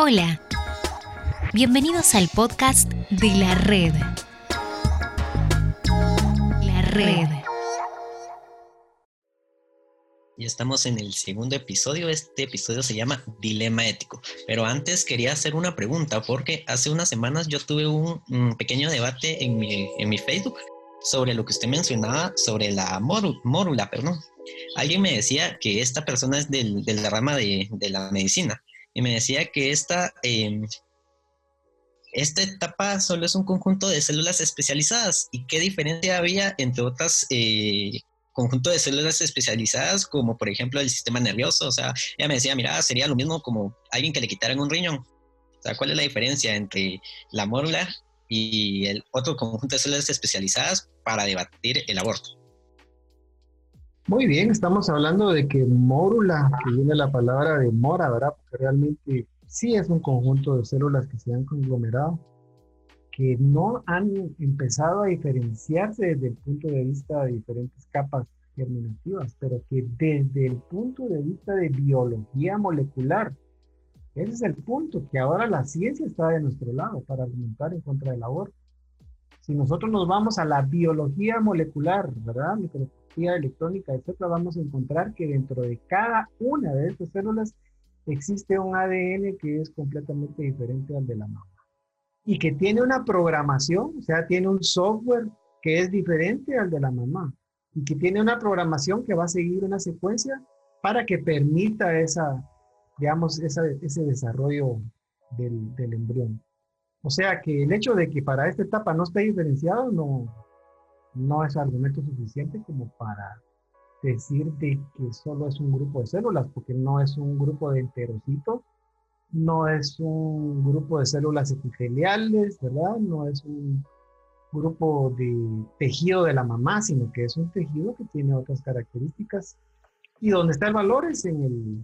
Hola, bienvenidos al podcast de la red. La red. Y estamos en el segundo episodio. Este episodio se llama Dilema Ético. Pero antes quería hacer una pregunta porque hace unas semanas yo tuve un, pequeño debate en mi, en mi, Facebook sobre lo que usted mencionaba sobre la mórula. Alguien me decía que esta persona es del, de la rama de, de la medicina y me decía que esta, em, esta etapa solo es un conjunto de células especializadas y qué diferencia había entre otras eh, de células especializadas como por ejemplo el sistema nervioso. O sea, ella me decía, mira, sería lo mismo como alguien que le quitaran un riñón. O sea, ¿cuál es la diferencia entre la mórula y el otro conjunto de células especializadas para debatir el aborto? Muy bien, estamos hablando de que mórula, que viene la palabra de mora, ¿verdad? Porque realmente sí es un conjunto de células que se han conglomerado, que no han empezado a diferenciarse desde el punto de vista de diferentes capas germinativas, pero que desde el punto de vista de biología molecular, ese es el punto, que ahora la ciencia está de nuestro lado para argumentar en contra del aborto. Si nosotros nos vamos a la biología molecular, ¿verdad? electrónica, etcétera, vamos a encontrar que dentro de cada una de estas células existe un ADN que es completamente diferente al de la mamá y que tiene una programación, o sea, tiene un software que es diferente al de la mamá y que tiene una programación que va a seguir una secuencia para que permita esa, digamos, ese desarrollo del embrión. O sea que el hecho de que para esta etapa no esté diferenciado no, no es argumento suficiente como para decir de que solo es un grupo de células, porque no es un grupo de enterocitos, no es un grupo de células epiteliales, ¿verdad? No es un grupo de tejido de la mamá, sino que es un tejido que tiene otras características. Y donde está el valor es en el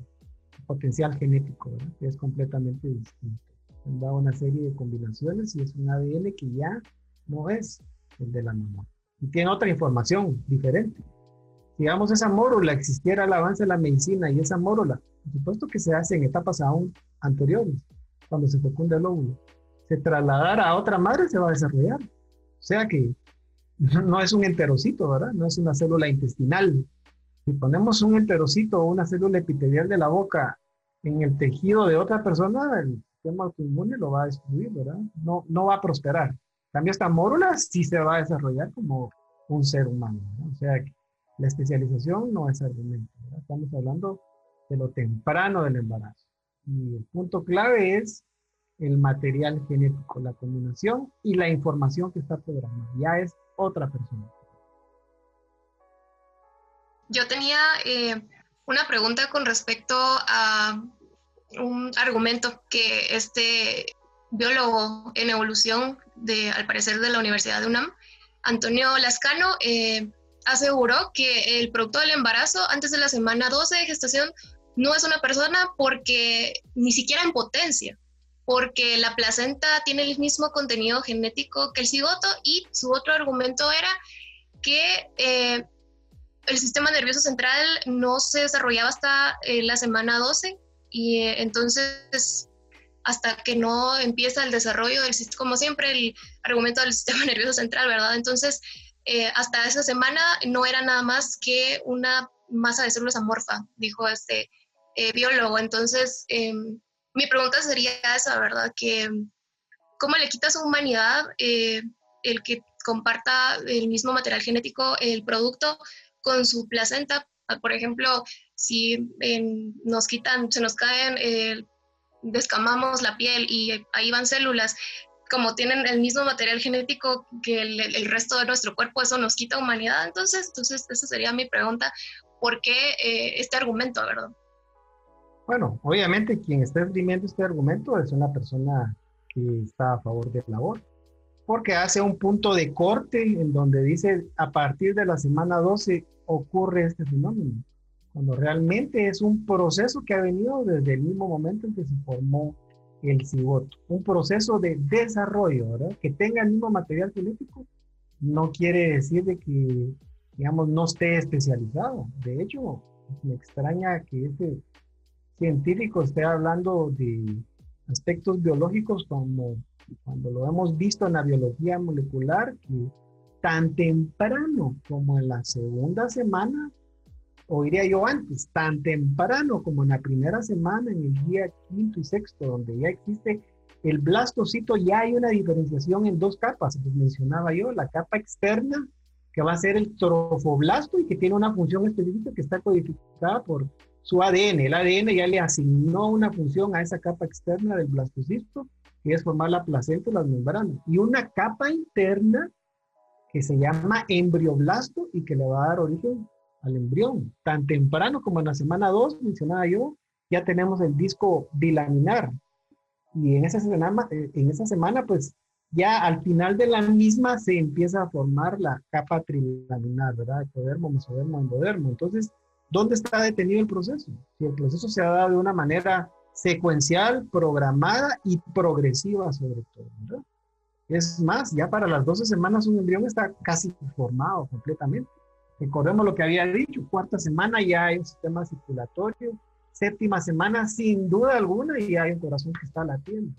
potencial genético, ¿verdad? que es completamente distinto. Da una serie de combinaciones y es un ADN que ya no es el de la mamá y tiene otra información diferente. Digamos, esa mórula existiera el avance de la medicina y esa mórula, por supuesto que se hace en etapas aún anteriores, cuando se fecunda el óvulo, se trasladara a otra madre se va a desarrollar. O sea que no es un enterocito, ¿verdad? No es una célula intestinal. Si ponemos un enterocito o una célula epitelial de la boca en el tejido de otra persona, el sistema autoinmune lo va a destruir, ¿verdad? No, no va a prosperar cambio, esta mórula sí se va a desarrollar como un ser humano. O sea, la especialización no es argumento. Estamos hablando de lo temprano del embarazo. Y el punto clave es el material genético, la combinación y la información que está programada. Ya es otra persona. Yo tenía eh, una pregunta con respecto a un argumento que este biólogo en evolución, de, al parecer de la Universidad de UNAM, Antonio Lascano, eh, aseguró que el producto del embarazo antes de la semana 12 de gestación no es una persona porque ni siquiera en potencia, porque la placenta tiene el mismo contenido genético que el cigoto y su otro argumento era que eh, el sistema nervioso central no se desarrollaba hasta eh, la semana 12 y entonces hasta que no empieza el desarrollo del como siempre el argumento del sistema nervioso central, ¿verdad? Entonces, eh, hasta esa semana no era nada más que una masa de células amorfa, dijo este eh, biólogo. Entonces, em, mi pregunta sería esa, ¿verdad? Que cómo le quita su humanidad eh, el que comparta el mismo material genético, el producto, con su placenta. Por ejemplo, si nos quitan, se nos caen descamamos la piel y ahí van células, como tienen el mismo material genético que el, resto de nuestro cuerpo, eso nos quita humanidad. Entonces, entonces esa sería mi pregunta, ¿por qué eh, este argumento, verdad? Bueno, obviamente quien está esgrimiendo este argumento es una persona que está a favor del aborto, porque hace un punto de corte en donde dice a partir de la semana 12 ocurre este fenómeno cuando realmente es un proceso que ha venido desde el mismo momento en que se formó el cigoto. Un proceso de desarrollo, ¿verdad? Que tenga el mismo material genético no quiere decir de que, digamos, no esté especializado. De hecho, me extraña que este científico esté hablando de aspectos biológicos como cuando lo hemos visto en la biología molecular, que tan temprano como en la segunda semana, o diría yo antes, tan temprano como en la primera semana, en el día quinto y sexto, donde ya existe el blastocito, ya hay una diferenciación en dos capas, pues mencionaba yo, la capa externa, que va a ser el trofoblasto y que tiene una función específica que está codificada por su ADN. El ADN ya le asignó una función a esa capa externa del blastocisto, que es formar la placenta y las membranas. Y una capa interna que se llama embrioblasto y que le va a dar origen al embrión. Tan temprano como en la semana 2, mencionaba yo, ya tenemos el disco bilaminar. Y en esa semana, en esa semana pues ya al final de la misma se empieza a formar la capa trilaminar, ¿verdad? Ecodermo, mesodermo, endodermo. Entonces, ¿dónde está detenido el proceso? Si el proceso se ha dado de una manera secuencial, programada y progresiva sobre todo, ¿verdad? Es más, ya para las 12 semanas un embrión está casi formado completamente. Recordemos lo que había dicho, cuarta semana ya hay un sistema circulatorio, séptima semana sin duda alguna y hay un corazón que está latiendo.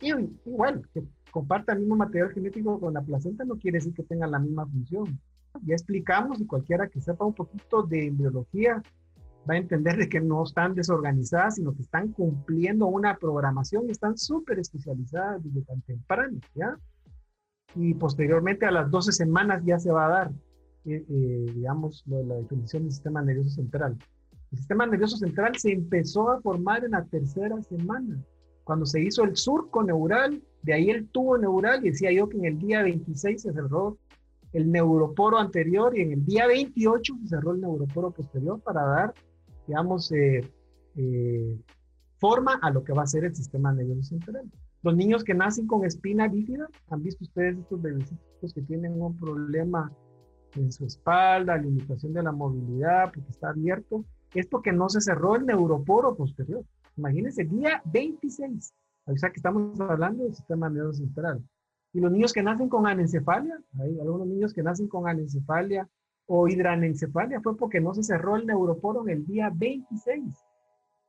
Y igual, que comparta el mismo material genético con la placenta no quiere decir que tengan la misma función. Ya explicamos y cualquiera que sepa un poquito de embriología va a entender de que no están desorganizadas, sino que están cumpliendo una programación y están súper especializadas desde tan temprano, ¿ya? Y posteriormente a las 12 semanas ya se va a dar, eh, digamos, lo de la definición del sistema nervioso central. El sistema nervioso central se empezó a formar en la tercera semana, cuando se hizo el surco neural, de ahí el tubo neural, y decía yo que en el día 26 se cerró el neuroporo anterior y en el día 28 se cerró el neuroporo posterior para dar digamos, eh, eh, forma a lo que va a ser el sistema nervioso central. Los niños que nacen con espina bífida, han visto ustedes estos bebecitos que tienen un problema en su espalda, limitación de la movilidad, porque está abierto, es porque no se cerró el neuroporo posterior. Imagínense, día 26, o sea que estamos hablando del sistema nervioso central. Y los niños que nacen con anencefalia, hay algunos niños que nacen con anencefalia o hidranencefalia fue porque no se cerró el neuroporo en el día 26.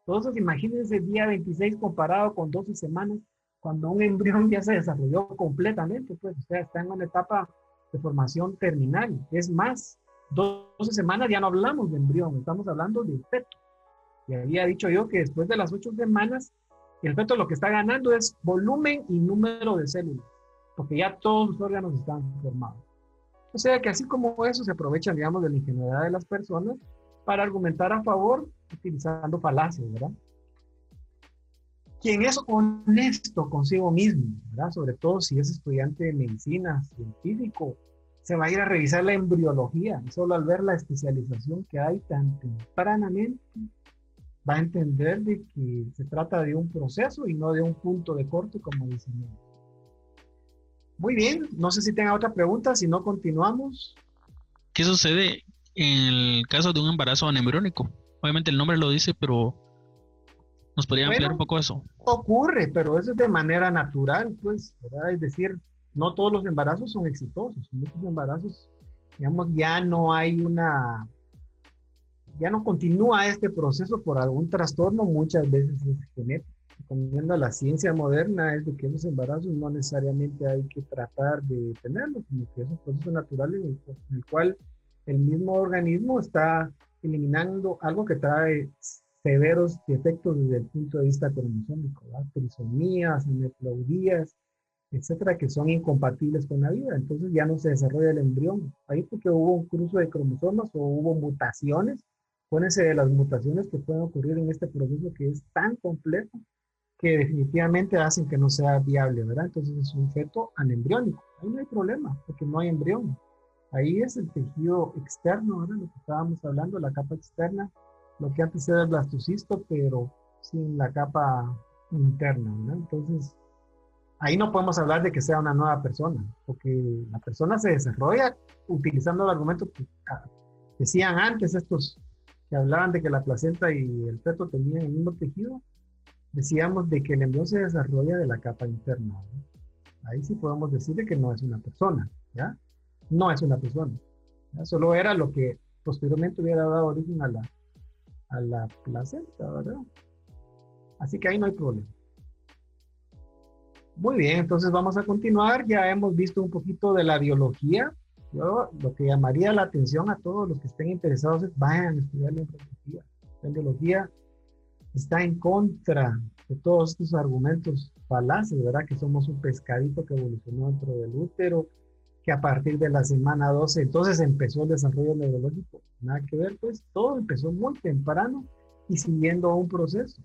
Entonces, imagínense el día 26 comparado con 12 semanas, cuando un embrión ya se desarrolló completamente, pues, o sea, está en una etapa de formación terminal. Es más, 12 semanas ya no hablamos de embrión, estamos hablando de feto. Y había dicho yo que después de las 8 semanas, el feto lo que está ganando es volumen y número de células, porque ya todos los órganos están formados. O sea que así como eso se aprovechan, digamos, de la ingenuidad de las personas para argumentar a favor utilizando falacias, ¿verdad? Quien es honesto consigo mismo, ¿verdad? Sobre todo si es estudiante de medicina, científico, se va a ir a revisar la embriología. Solo al ver la especialización que hay tan tempranamente, va a entender de que se trata de un proceso y no de un punto de corte, como dicen muy bien, no sé si tenga otra pregunta, si no continuamos. ¿Qué sucede en el caso de un embarazo anembriónico? Obviamente el nombre lo dice, pero ¿nos podría ampliar un poco eso? Ocurre, pero eso es de manera natural, pues, ¿verdad? Es decir, no todos los embarazos son exitosos. Muchos embarazos, digamos, ya no hay una, ya no continúa este proceso por algún trastorno, muchas veces es genético recomienda la ciencia moderna es de que esos embarazos no necesariamente hay que tratar de detenerlos, sino que es un proceso natural en el, cual el mismo organismo está eliminando algo que trae severos efectos desde el punto de vista cromosómico, trisomías, aneuploidías, etcétera, que son incompatibles con la vida. Entonces ya no se desarrolla el embrión. Ahí porque hubo un cruce de cromosomas o hubo mutaciones. Pónganse de las mutaciones que pueden ocurrir en este proceso que es tan complejo que definitivamente hacen que no sea viable, ¿verdad? Entonces es un feto anembriónico. Ahí no hay problema, porque no hay embrión. Ahí es el tejido externo, ¿verdad? Lo que estábamos hablando, la capa externa, lo que antes era el blastocisto, pero sin la capa interna, ¿verdad? Entonces, ahí no podemos hablar de que sea una nueva persona, porque la persona se desarrolla utilizando el argumento que ah, decían antes estos que hablaban de que la placenta y el feto tenían el mismo tejido, decíamos de que el embrión se desarrolla de la capa interna. Ahí sí podemos decir que no es una persona, ¿ya? No es una persona. Solo era lo que posteriormente hubiera dado origen a la, a la placenta, ¿verdad? Así que ahí no hay problema. Muy bien, entonces vamos a continuar. Ya hemos visto un poquito de la biología. Yo lo que llamaría la atención a todos los que estén interesados es vayan a estudiar la biología. La biología está en contra de todos estos argumentos falaces, ¿verdad? Que somos un pescadito que evolucionó dentro del útero, que a partir de la semana 12 entonces empezó el desarrollo neurológico. Nada que ver, pues todo empezó muy temprano y siguiendo un proceso.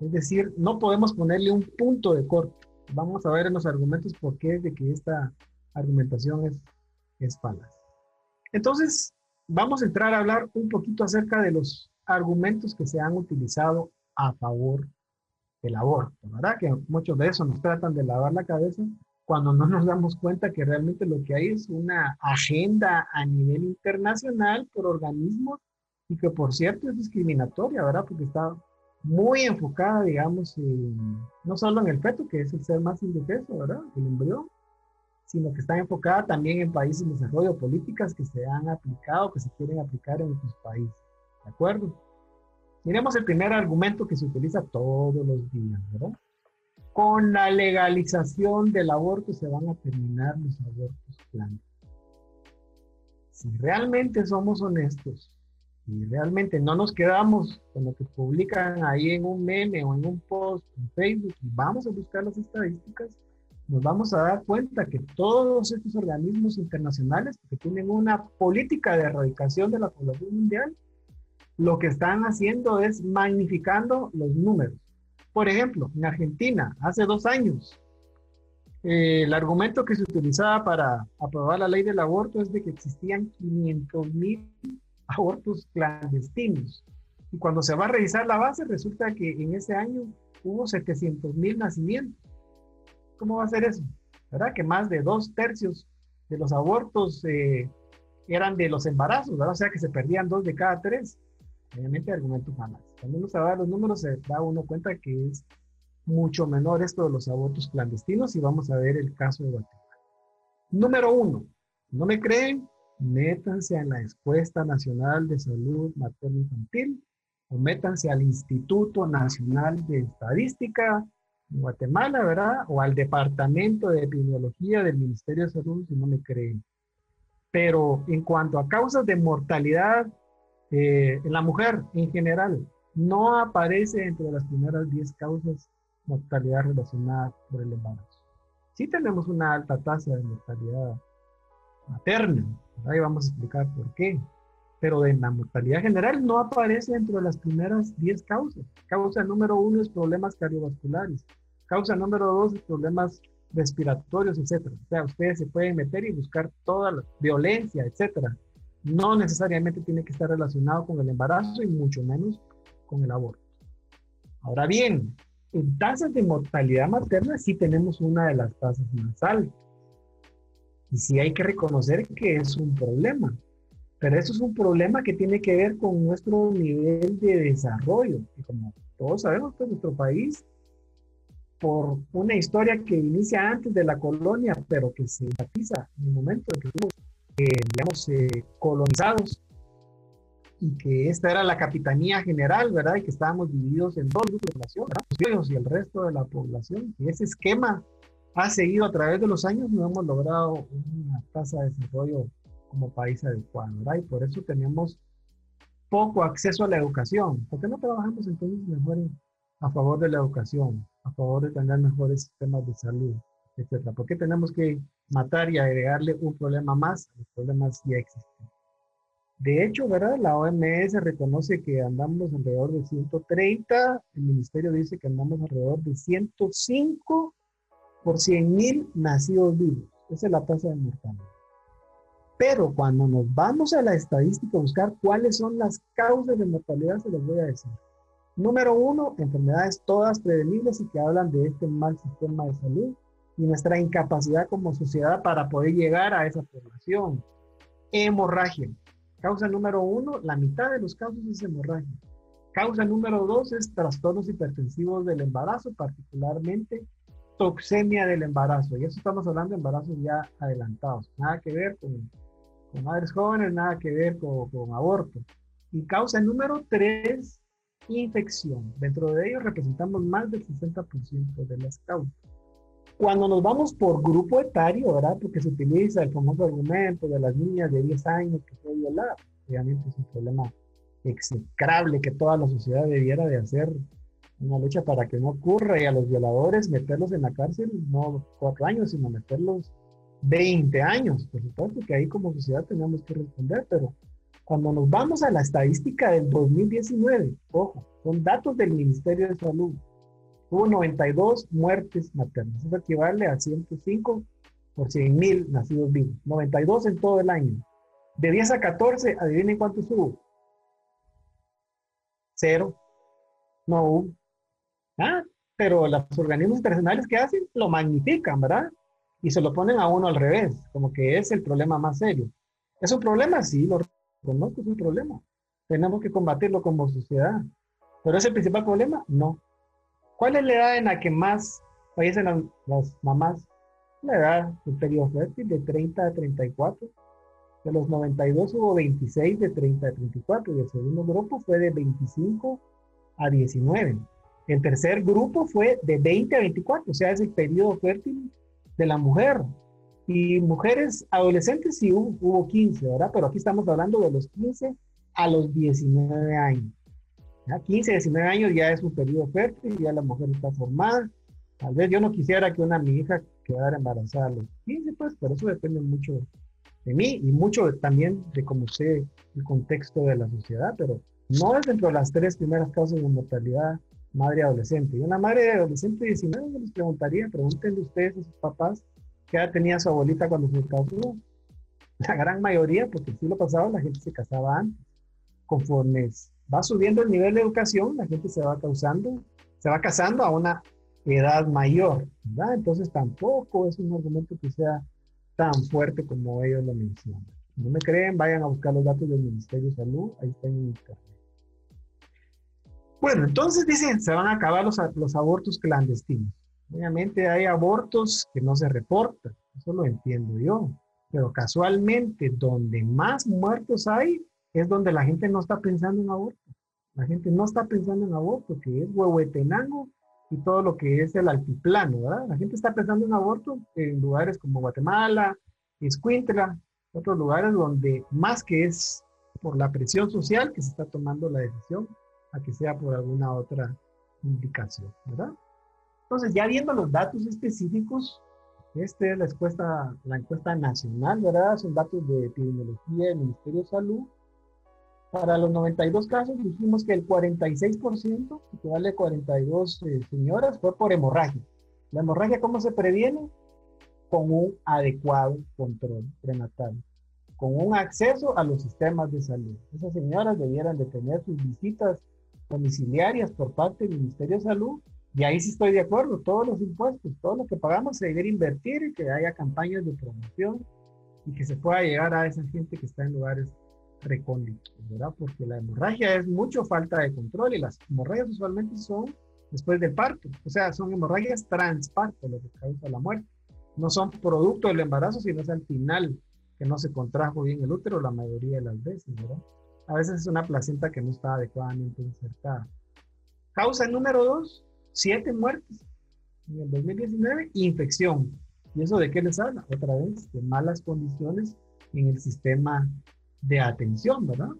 Es decir, no podemos ponerle un punto de corte. Vamos a ver en los argumentos por qué es de que esta argumentación es, es falaz. Entonces, vamos a entrar a hablar un poquito acerca de los argumentos que se han utilizado a favor del aborto, ¿verdad? Que muchos de esos nos tratan de lavar la cabeza cuando no nos damos cuenta que realmente lo que hay es una agenda a nivel internacional por organismos y que por cierto es discriminatoria, ¿verdad? Porque está muy enfocada, digamos, no solo en el feto, que es el ser más indefenso, ¿verdad? El embrión, sino que está enfocada también en países en desarrollo, políticas que se han aplicado, que se quieren aplicar en otros países, ¿de acuerdo? Miremos el primer argumento que se utiliza todos los días, ¿verdad? Con la legalización del aborto se van a terminar los abortos planos. Si realmente somos honestos y realmente no nos quedamos con lo que publican ahí en un meme o en un post en Facebook y vamos a buscar las estadísticas, nos vamos a dar cuenta que todos estos organismos internacionales que tienen una política de erradicación de la población mundial, lo que están haciendo es magnificando los números. Por ejemplo, en Argentina, hace dos años, eh, el argumento que se utilizaba para aprobar la ley del aborto es de que existían 500 mil abortos clandestinos. Y cuando se va a revisar la base, resulta que en ese año hubo 700 mil nacimientos. ¿Cómo va a ser eso? ¿Verdad? Que más de dos tercios de los abortos eh, eran de los embarazos, ¿verdad? O sea que se perdían dos de cada tres. Obviamente, argumento jamás. Cuando uno se va a los números, se da uno cuenta que es mucho menor esto de los abortos clandestinos y vamos a ver el caso de Guatemala. Número uno, ¿no me creen? Métanse en la Encuesta Nacional de Salud Materno Infantil o métanse al Instituto Nacional de Estadística en Guatemala, ¿verdad? O al Departamento de Epidemiología del Ministerio de Salud si no me creen. Pero en cuanto a causas de mortalidad eh, en la mujer en general, no aparece entre las primeras 10 causas mortalidad relacionada por el embarazo. Sí tenemos una alta tasa de mortalidad materna, ahí vamos a explicar por qué, pero en la mortalidad general no aparece dentro de las primeras 10 causas. Causa número uno es problemas cardiovasculares, causa número dos es problemas respiratorios, etcétera. O sea, ustedes se pueden meter y buscar toda la violencia, etcétera. No necesariamente tiene que estar relacionado con el embarazo y mucho menos con el aborto. Ahora bien, en tasas de mortalidad materna sí tenemos una de las tasas más altas. Y sí hay que reconocer que es un problema. Pero eso es un problema que tiene que ver con nuestro nivel de desarrollo. Y como todos sabemos, pues nuestro país, por una historia que inicia antes de la colonia, pero que se enfatiza en el momento en que fuimos, eh, digamos, eh, colonizados, y que esta era la capitanía general, ¿verdad? Y que estábamos divididos en dos grupos de población, ¿verdad? Los y el resto de la población. Y ese esquema ha seguido a través de los años, no hemos logrado una tasa de desarrollo como país adecuado, ¿verdad? Y por eso tenemos poco acceso a la educación. ¿Por qué no trabajamos entonces mejor a favor de la educación, a favor de tener mejores sistemas de salud, etcétera? ¿Por qué tenemos que matar y agregarle un problema más a los problemas ya existentes? De hecho, ¿verdad? La OMS reconoce que andamos alrededor de 130, el ministerio dice que andamos alrededor de 105 por 100 mil nacidos vivos. Esa es la tasa de mortalidad. Pero cuando nos vamos a la estadística a buscar cuáles son las causas de mortalidad, se los voy a decir. Número uno, enfermedades todas prevenibles y que hablan de este mal sistema de salud y nuestra incapacidad como sociedad para poder llegar a esa población. Hemorragia. Causa número uno, la mitad de los casos es hemorragia. Causa número dos es trastornos hipertensivos del embarazo, particularmente toxemia del embarazo. Y eso estamos hablando de embarazos ya adelantados. Nada que ver con, madres jóvenes, nada que ver con, con aborto. Y causa número tres, infección. Dentro de ellos representamos más del 60% de las causas. Cuando nos vamos por grupo etario, ¿verdad? Porque se utiliza el famoso argumento de las niñas de 10 años que fue violada. Obviamente es un problema execrable que toda la sociedad debiera de hacer una lucha para que no ocurra y a los violadores meterlos en la cárcel no cuatro años, sino meterlos 20 años. Por supuesto que ahí como sociedad tenemos que responder, pero cuando nos vamos a la estadística del 2019, ojo, son datos del Ministerio de Salud, hubo 92 muertes maternas. Eso equivale a 105 por 100 mil nacidos vivos. 92 en todo el año. De 10 a 14, adivinen cuántos hubo. Cero. No hubo. Ah, pero los organismos internacionales que hacen lo magnifican, ¿verdad? Y se lo ponen a uno al revés, como que es el problema más serio. ¿Es un problema? Sí, lo reconozco, es un problema. Tenemos que combatirlo como sociedad. ¿Pero es el principal problema? No. ¿Cuál es la edad en la que más fallecen las, mamás? La edad del periodo fértil de 30 a 34. De los 92 hubo 26 de 30 a 34 y el segundo grupo fue de 25 a 19. El tercer grupo fue de 20 a 24, o sea, es el periodo fértil de la mujer. Y mujeres adolescentes sí hubo, hubo 15, ¿verdad? Pero aquí estamos hablando de los 15 a los 19 años. 15, 19 años ya es un periodo fértil, ya la mujer está formada. Tal vez yo no quisiera que una mi hija quedara embarazada a los 15, pues, pero eso depende mucho de mí y mucho también de cómo sé el contexto de la sociedad, pero no es dentro de las tres primeras causas de mortalidad madre adolescente. Y una madre adolescente de 19 yo les preguntaría, pregúntenle ustedes a sus papás qué edad tenía su abuelita cuando se casó. La gran mayoría, porque el siglo pasado la gente se casaba antes. Conforme va subiendo el nivel de educación, la gente se va causando, se va casando a una edad mayor, ¿verdad? Entonces tampoco es un argumento que sea tan fuerte como ellos lo mencionan. no me creen, vayan a buscar los datos del Ministerio de Salud, ahí está en internet. Bueno, entonces dicen, se van a acabar los, los abortos clandestinos. Obviamente hay abortos que no se reportan, eso lo entiendo yo, pero casualmente donde más muertos hay es donde la gente no está pensando en aborto. La gente no está pensando en aborto, que es Huehuetenango y todo lo que es el altiplano, ¿verdad? La gente está pensando en aborto en lugares como Guatemala, Escuintla, otros lugares donde más que es por la presión social que se está tomando la decisión, a que sea por alguna otra indicación, ¿verdad? Entonces, ya viendo los datos específicos, esta es la encuesta, la encuesta nacional, ¿verdad? Son datos de epidemiología del Ministerio de Salud. Para los 92 casos dijimos que el 46%, que vale 42 eh, señoras, fue por hemorragia. La hemorragia, ¿cómo se previene? Con un adecuado control prenatal, con un acceso a los sistemas de salud. Esas señoras debieran de tener sus visitas domiciliarias por parte del Ministerio de Salud y ahí sí estoy de acuerdo, todos los impuestos, todo lo que pagamos se debe invertir y que haya campañas de promoción y que se pueda llegar a esa gente que está en lugares recónditos, ¿verdad? Porque la hemorragia es mucho falta de control y las hemorragias usualmente son después del parto, o sea, son hemorragias transparto lo que causa la muerte. No son producto del embarazo, sino es al final que no se contrajo bien el útero la mayoría de las veces, ¿verdad? A veces es una placenta que no está adecuadamente insertada. Causa número dos, siete muertes en el 2019, infección. ¿Y eso de qué les habla? Otra vez, de malas condiciones en el sistema de atención, ¿verdad?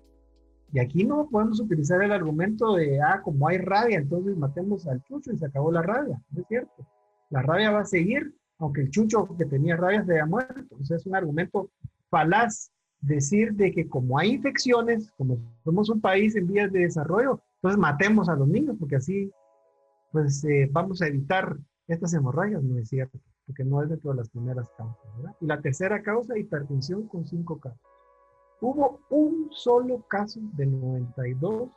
Y aquí no podemos utilizar el argumento de, ah, como hay rabia, entonces matemos al chucho y se acabó la rabia. No es cierto. La rabia va a seguir, aunque el chucho que tenía rabia se haya muerto. Entonces es un argumento falaz decir de que como hay infecciones, como somos un país en vías de desarrollo, entonces matemos a los niños, porque así pues eh, vamos a evitar estas hemorragias, no es cierto, porque no es dentro de las primeras causas. ¿verdad? Y la tercera causa, hipertensión con cinco casos. Hubo un solo caso de 92,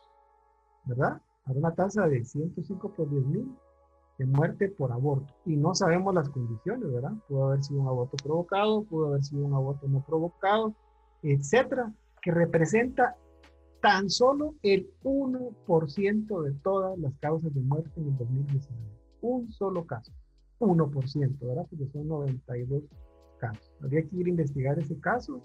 ¿verdad? A una tasa de 105 por 10 mil de muerte por aborto. Y no sabemos las condiciones, ¿verdad? Pudo haber sido un aborto provocado, pudo haber sido un aborto no provocado, etcétera, que representa tan solo el 1% de todas las causas de muerte en el 2019. Un solo caso. 1%, ¿verdad? Porque son 92 casos. Habría que ir a investigar ese caso.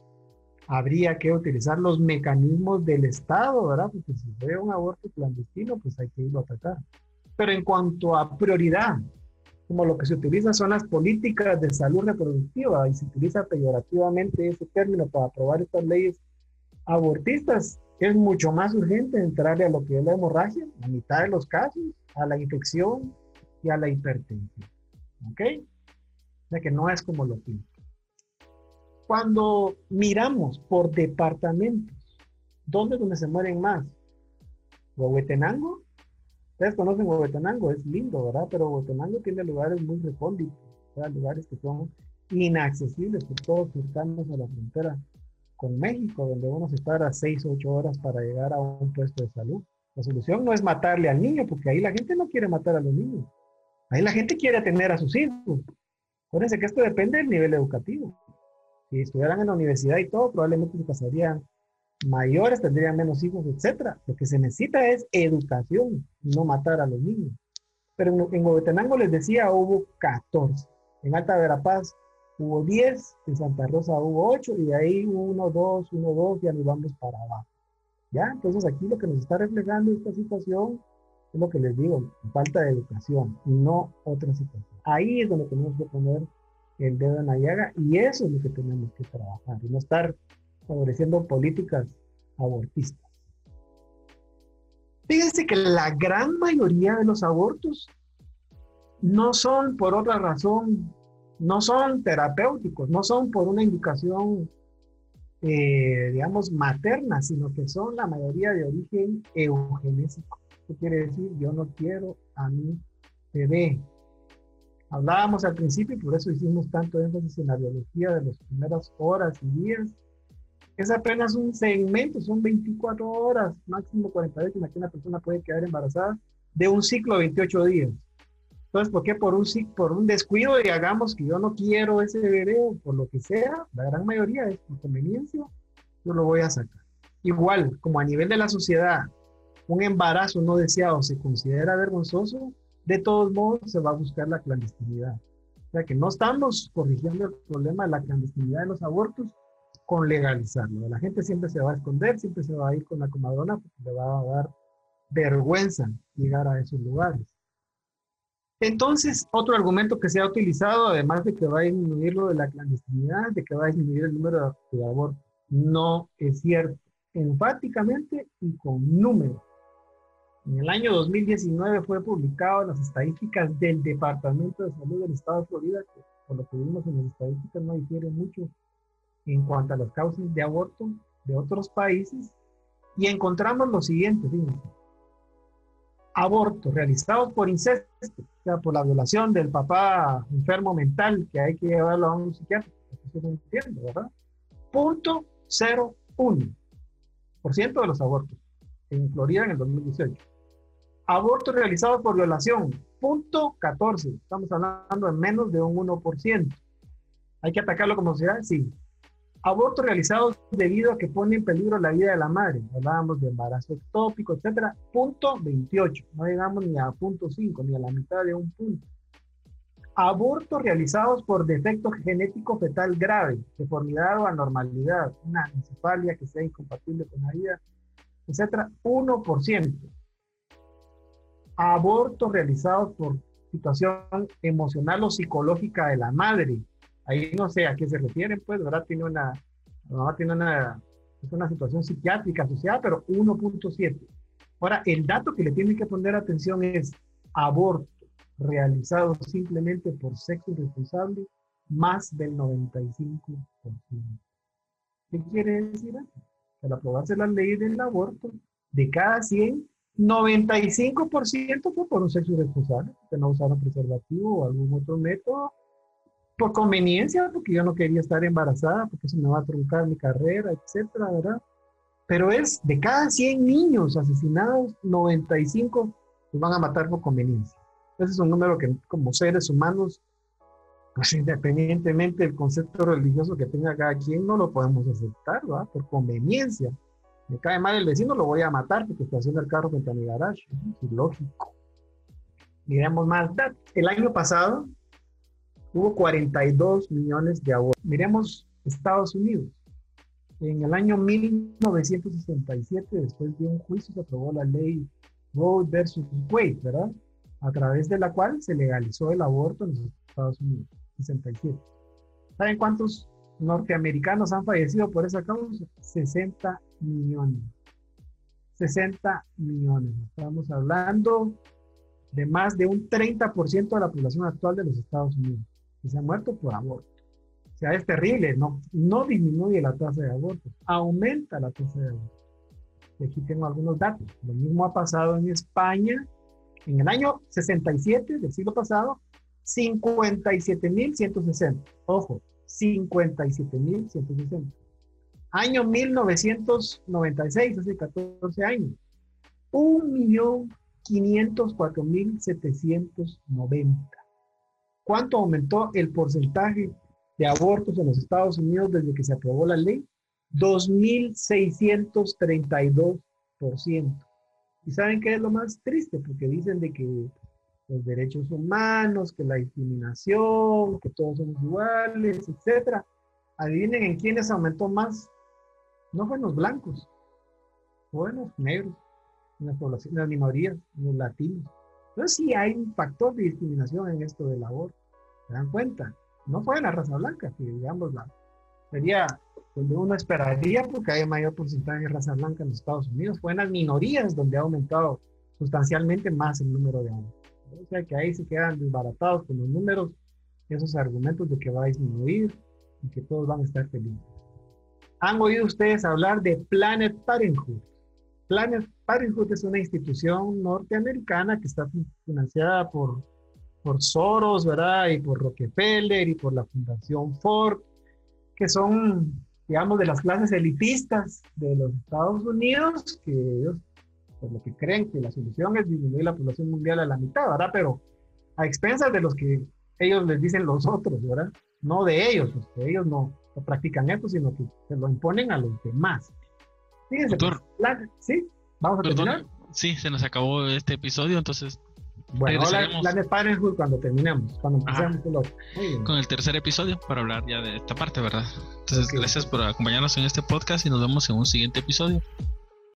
Habría que utilizar los mecanismos del Estado, ¿verdad? Porque si ve un aborto clandestino, pues hay que irlo a atacar. Pero en cuanto a prioridad, como lo que se utiliza son las políticas de salud reproductiva y se utiliza peyorativamente ese término para aprobar estas leyes abortistas, es mucho más urgente entrarle a lo que es la hemorragia, la mitad de los casos, a la infección y a la hipertensión. ¿Ok? O sea que no es como lo pinta. Cuando miramos por departamentos, ¿dónde es donde se mueren más? Huehuetenango. Ustedes conocen Huehuetenango, es lindo, ¿verdad? Pero Huehuetenango tiene lugares muy recónditos, lugares que son inaccesibles, por todos cercanos a la frontera con México, donde vamos a estar a 6 o 8 horas para llegar a un puesto de salud. La solución no es matarle al niño, porque ahí la gente no quiere matar a los niños. Ahí la gente quiere tener a sus hijos. Acuérdense que esto depende del nivel educativo. Si estuvieran en la universidad y todo, probablemente se casarían mayores, tendrían menos hijos, etc. Lo que se necesita es educación, no matar a los niños. Pero en, en les decía, hubo 14. En Alta Verapaz hubo 10, en Santa Rosa hubo 8 y de ahí 1, 2, 1, 2, ya nos vamos para abajo. ¿Ya? Entonces aquí lo que nos está reflejando esta situación es lo que les digo, falta de educación y no otra situación. Ahí es donde tenemos que poner el dedo en la llaga y eso es lo que tenemos que trabajar y no estar favoreciendo políticas abortistas. Fíjense que la gran mayoría de los abortos no son por otra razón no son terapéuticos, no son por una indicación, eh, digamos, materna, sino que son la mayoría de origen eugenésico. ¿Qué quiere decir? Yo no quiero a mi bebé. Hablábamos al principio y por eso hicimos tanto énfasis en la biología de las primeras horas y días. Es apenas un segmento, son 24 horas, máximo 48 en la que una persona puede quedar embarazada de un ciclo de 28 días. Entonces, ¿por qué por un, por un descuido y hagamos que yo no quiero ese bebé o por lo que sea? La gran mayoría es por conveniencia, yo lo voy a sacar. Igual, como a nivel de la sociedad, un embarazo no deseado se considera vergonzoso, de todos modos se va a buscar la clandestinidad. O sea que no estamos corrigiendo el problema de la clandestinidad de los abortos con legalizarlo. La gente siempre se va a esconder, siempre se va a ir con la comadrona porque le va a dar vergüenza llegar a esos lugares. Entonces, otro argumento que se ha utilizado, además de que va a disminuir lo de la clandestinidad, de que va a disminuir el número de abortos, no es cierto, enfáticamente y con números. En el año 2019 fue publicado en las estadísticas del Departamento de Salud del Estado de Florida, que por lo que vimos en las estadísticas no difiere mucho en cuanto a las causas de aborto de otros países, y encontramos lo siguiente, fíjense abortos realizados por incesto, o sea, por la violación del papá enfermo mental, que hay que llevarlo a un psiquiatra, eso no entiendo, ¿verdad? Punto 01% de los abortos en Florida en el 2018. Abortos realizados por violación, punto 14. Estamos hablando de menos de un 1%. ¿Hay que atacarlo como sociedad? Sí abortos realizados debido a que pone en peligro la vida de la madre. Hablábamos de embarazo ectópico, etcétera. Punto 28. No llegamos ni a punto 5, ni a la mitad de un punto. Abortos realizados por defecto genético fetal grave, deformidad o anormalidad, una encefalia que sea incompatible con la vida, etcétera. 1%. Abortos realizados por situación emocional o psicológica de la madre, Ahí no sé a qué se refieren, pues, ¿verdad? Tiene una, tiene una, es una situación psiquiátrica asociada, pero 1.7. Ahora, el dato que le tienen que poner atención es aborto realizado simplemente por sexo irresponsable, más del 95%. ¿Qué quiere decir? Al aprobarse la ley del aborto, de cada 100, 95% fue por un sexo irresponsable, que no usaron preservativo o algún otro método por conveniencia, porque yo no quería estar embarazada, porque eso me va a truncar mi carrera, etcétera, ¿verdad? Pero es de cada 100 niños asesinados, 95 los van a matar por conveniencia. Ese es un número que como seres humanos, pues independientemente del concepto religioso que tenga cada quien, no lo podemos aceptar, ¿verdad? Por conveniencia. Me cae mal el vecino, lo voy a matar porque está haciendo el carro frente a mi garage. Es lógico. Miremos más. El año pasado, hubo 42 millones de abortos. Miremos Estados Unidos. En el año 1967, después de un juicio, se aprobó la ley Roe versus Wade, ¿verdad? a través de la cual se legalizó el aborto en los Estados Unidos, 67. ¿Saben cuántos norteamericanos han fallecido por esa causa? 60 millones. 60 millones. Estamos hablando de más de un 30% de la población actual de los Estados Unidos que se ha muerto por aborto. O sea, es terrible, no, no disminuye la tasa de aborto, aumenta la tasa de aborto. Y aquí tengo algunos datos. Lo mismo ha pasado en España. En el año 67 del siglo pasado, 57.160. Ojo, 57.160. Año 1996, hace 14 años, 1.504.790. ¿Cuánto aumentó el porcentaje de abortos en los Estados Unidos desde que se aprobó la ley? 2.632%. ¿Y saben qué es lo más triste? Porque dicen de que los derechos humanos, que la discriminación, que todos somos iguales, etc. Adivinen en quiénes aumentó más. No fue los blancos, fue en los negros, en las poblaciones, en las minorías, los latinos. Entonces sí hay un factor de discriminación en esto del aborto. ¿Se dan cuenta? No fue en la raza blanca, que digamos la, sería donde uno esperaría porque hay mayor porcentaje de raza blanca en los Estados Unidos. Fue en las minorías donde ha aumentado sustancialmente más el número de abortos. O sea que ahí se quedan desbaratados con los números, esos argumentos de que va a disminuir y que todos van a estar felices. ¿Han oído ustedes hablar de Planet Parenthood? Planet Parenthood es una institución norteamericana que está financiada por, por Soros, ¿verdad? Y por Rockefeller y por la Fundación Ford, que son, digamos, de las clases elitistas de los Estados Unidos, que ellos por lo que creen que la solución es disminuir la población mundial a la mitad, ¿verdad? Pero a expensas de los que ellos les dicen los otros, ¿verdad? No de ellos, porque ellos no, practican esto, sino que se lo imponen a los demás. Fíjense, Doctor, pues, sí, vamos a terminar. Sí, se nos acabó este episodio, entonces bueno, la, de Parenthood cuando terminemos, cuando empecemos el otro. Con el tercer episodio para hablar ya de esta parte, ¿verdad? Entonces, gracias por acompañarnos en este podcast y nos vemos en un siguiente episodio.